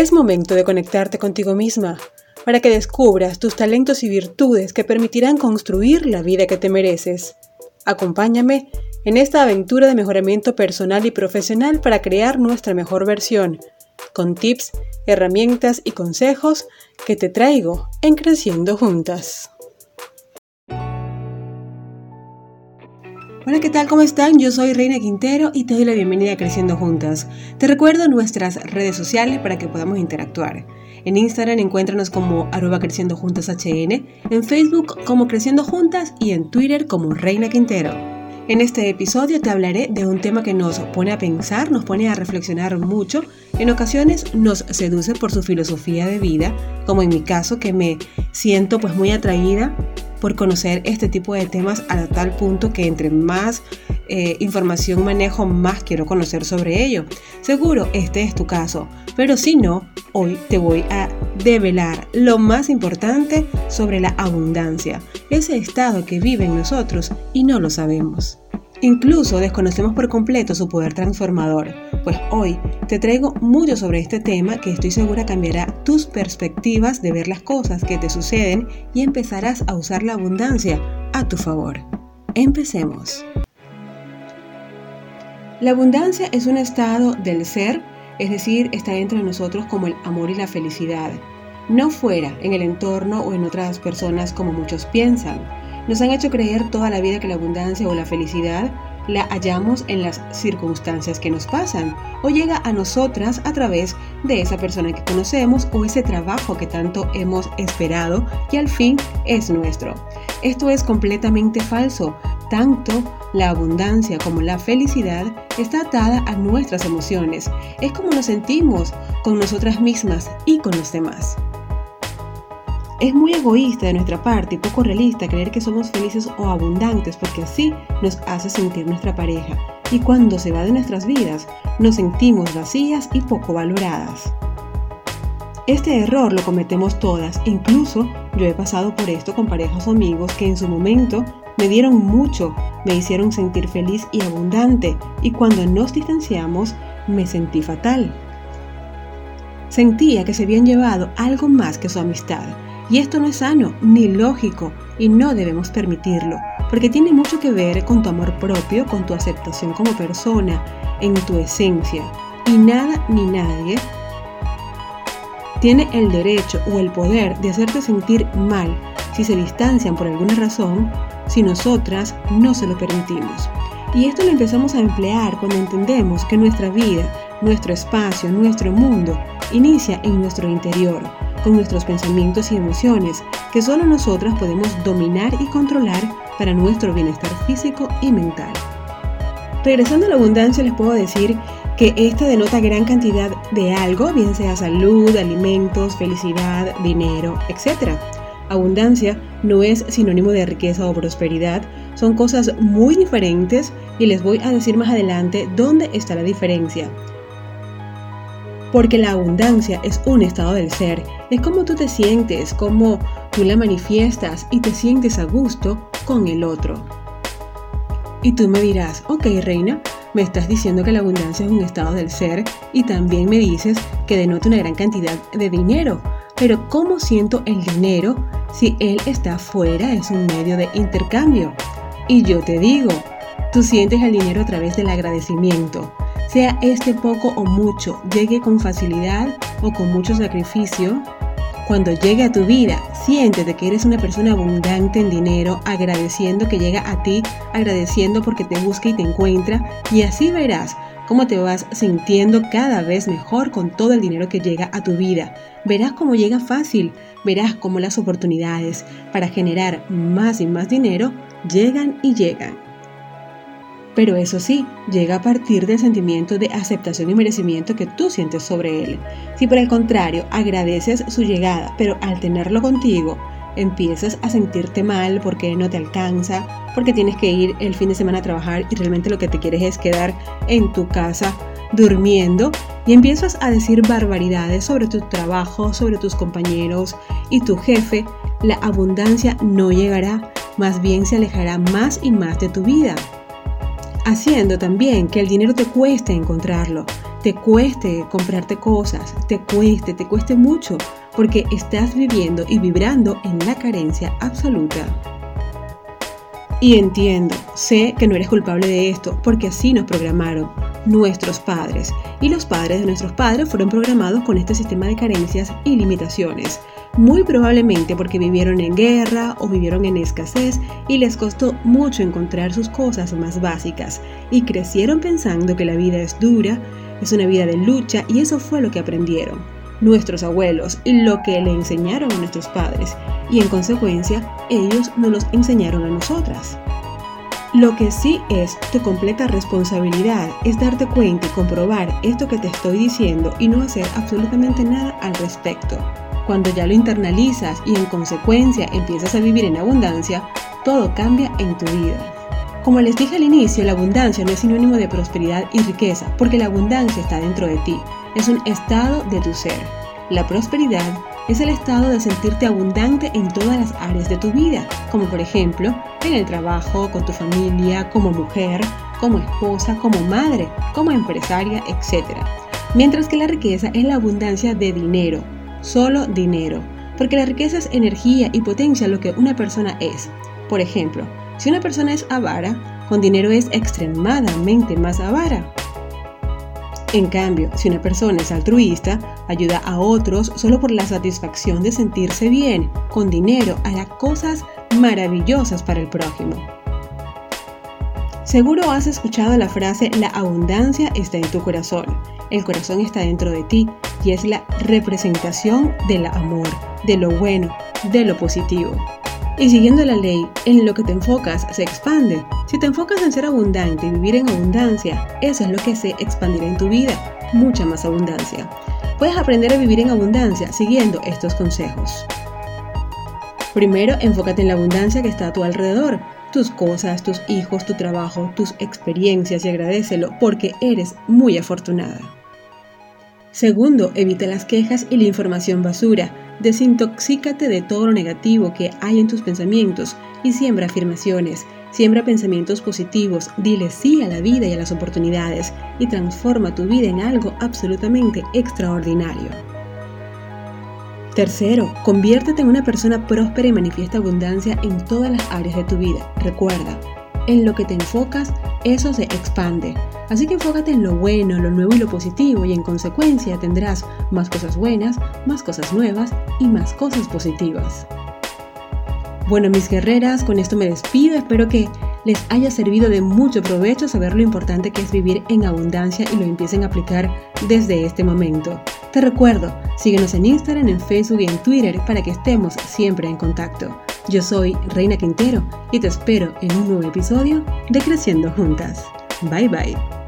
Es momento de conectarte contigo misma para que descubras tus talentos y virtudes que permitirán construir la vida que te mereces. Acompáñame en esta aventura de mejoramiento personal y profesional para crear nuestra mejor versión, con tips, herramientas y consejos que te traigo en Creciendo Juntas. Hola, ¿qué tal? ¿Cómo están? Yo soy Reina Quintero y te doy la bienvenida a Creciendo Juntas. Te recuerdo nuestras redes sociales para que podamos interactuar. En Instagram encuéntranos como arroba creciendo juntas HN, en Facebook como Creciendo Juntas y en Twitter como Reina Quintero. En este episodio te hablaré de un tema que nos pone a pensar, nos pone a reflexionar mucho, en ocasiones nos seduce por su filosofía de vida, como en mi caso que me siento pues muy atraída por conocer este tipo de temas a tal punto que entre más eh, información manejo, más quiero conocer sobre ello. Seguro este es tu caso, pero si no, hoy te voy a develar lo más importante sobre la abundancia, ese estado que vive en nosotros y no lo sabemos. Incluso desconocemos por completo su poder transformador, pues hoy te traigo mucho sobre este tema que estoy segura cambiará tus perspectivas de ver las cosas que te suceden y empezarás a usar la abundancia a tu favor. Empecemos. La abundancia es un estado del ser, es decir, está dentro de nosotros como el amor y la felicidad, no fuera en el entorno o en otras personas como muchos piensan. Nos han hecho creer toda la vida que la abundancia o la felicidad la hallamos en las circunstancias que nos pasan o llega a nosotras a través de esa persona que conocemos o ese trabajo que tanto hemos esperado y al fin es nuestro. Esto es completamente falso. Tanto la abundancia como la felicidad está atada a nuestras emociones. Es como nos sentimos con nosotras mismas y con los demás. Es muy egoísta de nuestra parte y poco realista creer que somos felices o abundantes porque así nos hace sentir nuestra pareja y cuando se va de nuestras vidas nos sentimos vacías y poco valoradas. Este error lo cometemos todas, incluso yo he pasado por esto con parejas o amigos que en su momento me dieron mucho, me hicieron sentir feliz y abundante y cuando nos distanciamos me sentí fatal. Sentía que se habían llevado algo más que su amistad y esto no es sano ni lógico y no debemos permitirlo, porque tiene mucho que ver con tu amor propio, con tu aceptación como persona, en tu esencia. Y nada ni nadie tiene el derecho o el poder de hacerte sentir mal si se distancian por alguna razón, si nosotras no se lo permitimos. Y esto lo empezamos a emplear cuando entendemos que nuestra vida, nuestro espacio, nuestro mundo inicia en nuestro interior con nuestros pensamientos y emociones que solo nosotras podemos dominar y controlar para nuestro bienestar físico y mental. Regresando a la abundancia les puedo decir que esta denota gran cantidad de algo, bien sea salud, alimentos, felicidad, dinero, etc. Abundancia no es sinónimo de riqueza o prosperidad, son cosas muy diferentes y les voy a decir más adelante dónde está la diferencia porque la abundancia es un estado del ser, es como tú te sientes, como tú la manifiestas y te sientes a gusto con el otro. Y tú me dirás, ok reina, me estás diciendo que la abundancia es un estado del ser y también me dices que denota una gran cantidad de dinero, pero ¿cómo siento el dinero si él está fuera, es un medio de intercambio? Y yo te digo, tú sientes el dinero a través del agradecimiento, sea este poco o mucho, llegue con facilidad o con mucho sacrificio, cuando llegue a tu vida, siéntete que eres una persona abundante en dinero, agradeciendo que llega a ti, agradeciendo porque te busca y te encuentra, y así verás cómo te vas sintiendo cada vez mejor con todo el dinero que llega a tu vida. Verás cómo llega fácil, verás cómo las oportunidades para generar más y más dinero llegan y llegan. Pero eso sí, llega a partir del sentimiento de aceptación y merecimiento que tú sientes sobre él. Si por el contrario agradeces su llegada, pero al tenerlo contigo, empiezas a sentirte mal porque no te alcanza, porque tienes que ir el fin de semana a trabajar y realmente lo que te quieres es quedar en tu casa durmiendo y empiezas a decir barbaridades sobre tu trabajo, sobre tus compañeros y tu jefe, la abundancia no llegará, más bien se alejará más y más de tu vida haciendo también que el dinero te cueste encontrarlo, te cueste comprarte cosas, te cueste, te cueste mucho, porque estás viviendo y vibrando en la carencia absoluta. Y entiendo, sé que no eres culpable de esto, porque así nos programaron nuestros padres. Y los padres de nuestros padres fueron programados con este sistema de carencias y limitaciones. Muy probablemente porque vivieron en guerra o vivieron en escasez y les costó mucho encontrar sus cosas más básicas. Y crecieron pensando que la vida es dura, es una vida de lucha y eso fue lo que aprendieron nuestros abuelos y lo que le enseñaron a nuestros padres y en consecuencia ellos nos los enseñaron a nosotras. Lo que sí es tu completa responsabilidad es darte cuenta y comprobar esto que te estoy diciendo y no hacer absolutamente nada al respecto. Cuando ya lo internalizas y en consecuencia empiezas a vivir en abundancia, todo cambia en tu vida. Como les dije al inicio, la abundancia no es sinónimo de prosperidad y riqueza, porque la abundancia está dentro de ti, es un estado de tu ser. La prosperidad es el estado de sentirte abundante en todas las áreas de tu vida, como por ejemplo en el trabajo, con tu familia, como mujer, como esposa, como madre, como empresaria, etc. Mientras que la riqueza es la abundancia de dinero, solo dinero, porque la riqueza es energía y potencia lo que una persona es. Por ejemplo, si una persona es avara, con dinero es extremadamente más avara. En cambio, si una persona es altruista, ayuda a otros solo por la satisfacción de sentirse bien, con dinero hará cosas maravillosas para el prójimo. Seguro has escuchado la frase la abundancia está en tu corazón. El corazón está dentro de ti y es la representación del amor, de lo bueno, de lo positivo. Y siguiendo la ley, en lo que te enfocas se expande. Si te enfocas en ser abundante y vivir en abundancia, eso es lo que se expandirá en tu vida, mucha más abundancia. Puedes aprender a vivir en abundancia siguiendo estos consejos. Primero, enfócate en la abundancia que está a tu alrededor, tus cosas, tus hijos, tu trabajo, tus experiencias y agradecelo porque eres muy afortunada. Segundo, evita las quejas y la información basura. Desintoxícate de todo lo negativo que hay en tus pensamientos y siembra afirmaciones. Siembra pensamientos positivos, dile sí a la vida y a las oportunidades y transforma tu vida en algo absolutamente extraordinario. Tercero, conviértete en una persona próspera y manifiesta abundancia en todas las áreas de tu vida. Recuerda, en lo que te enfocas, eso se expande. Así que enfócate en lo bueno, lo nuevo y lo positivo y en consecuencia tendrás más cosas buenas, más cosas nuevas y más cosas positivas. Bueno, mis guerreras, con esto me despido. Espero que les haya servido de mucho provecho saber lo importante que es vivir en abundancia y lo empiecen a aplicar desde este momento. Te recuerdo, síguenos en Instagram, en Facebook y en Twitter para que estemos siempre en contacto. Yo soy Reina Quintero y te espero en un nuevo episodio de Creciendo Juntas. Bye bye.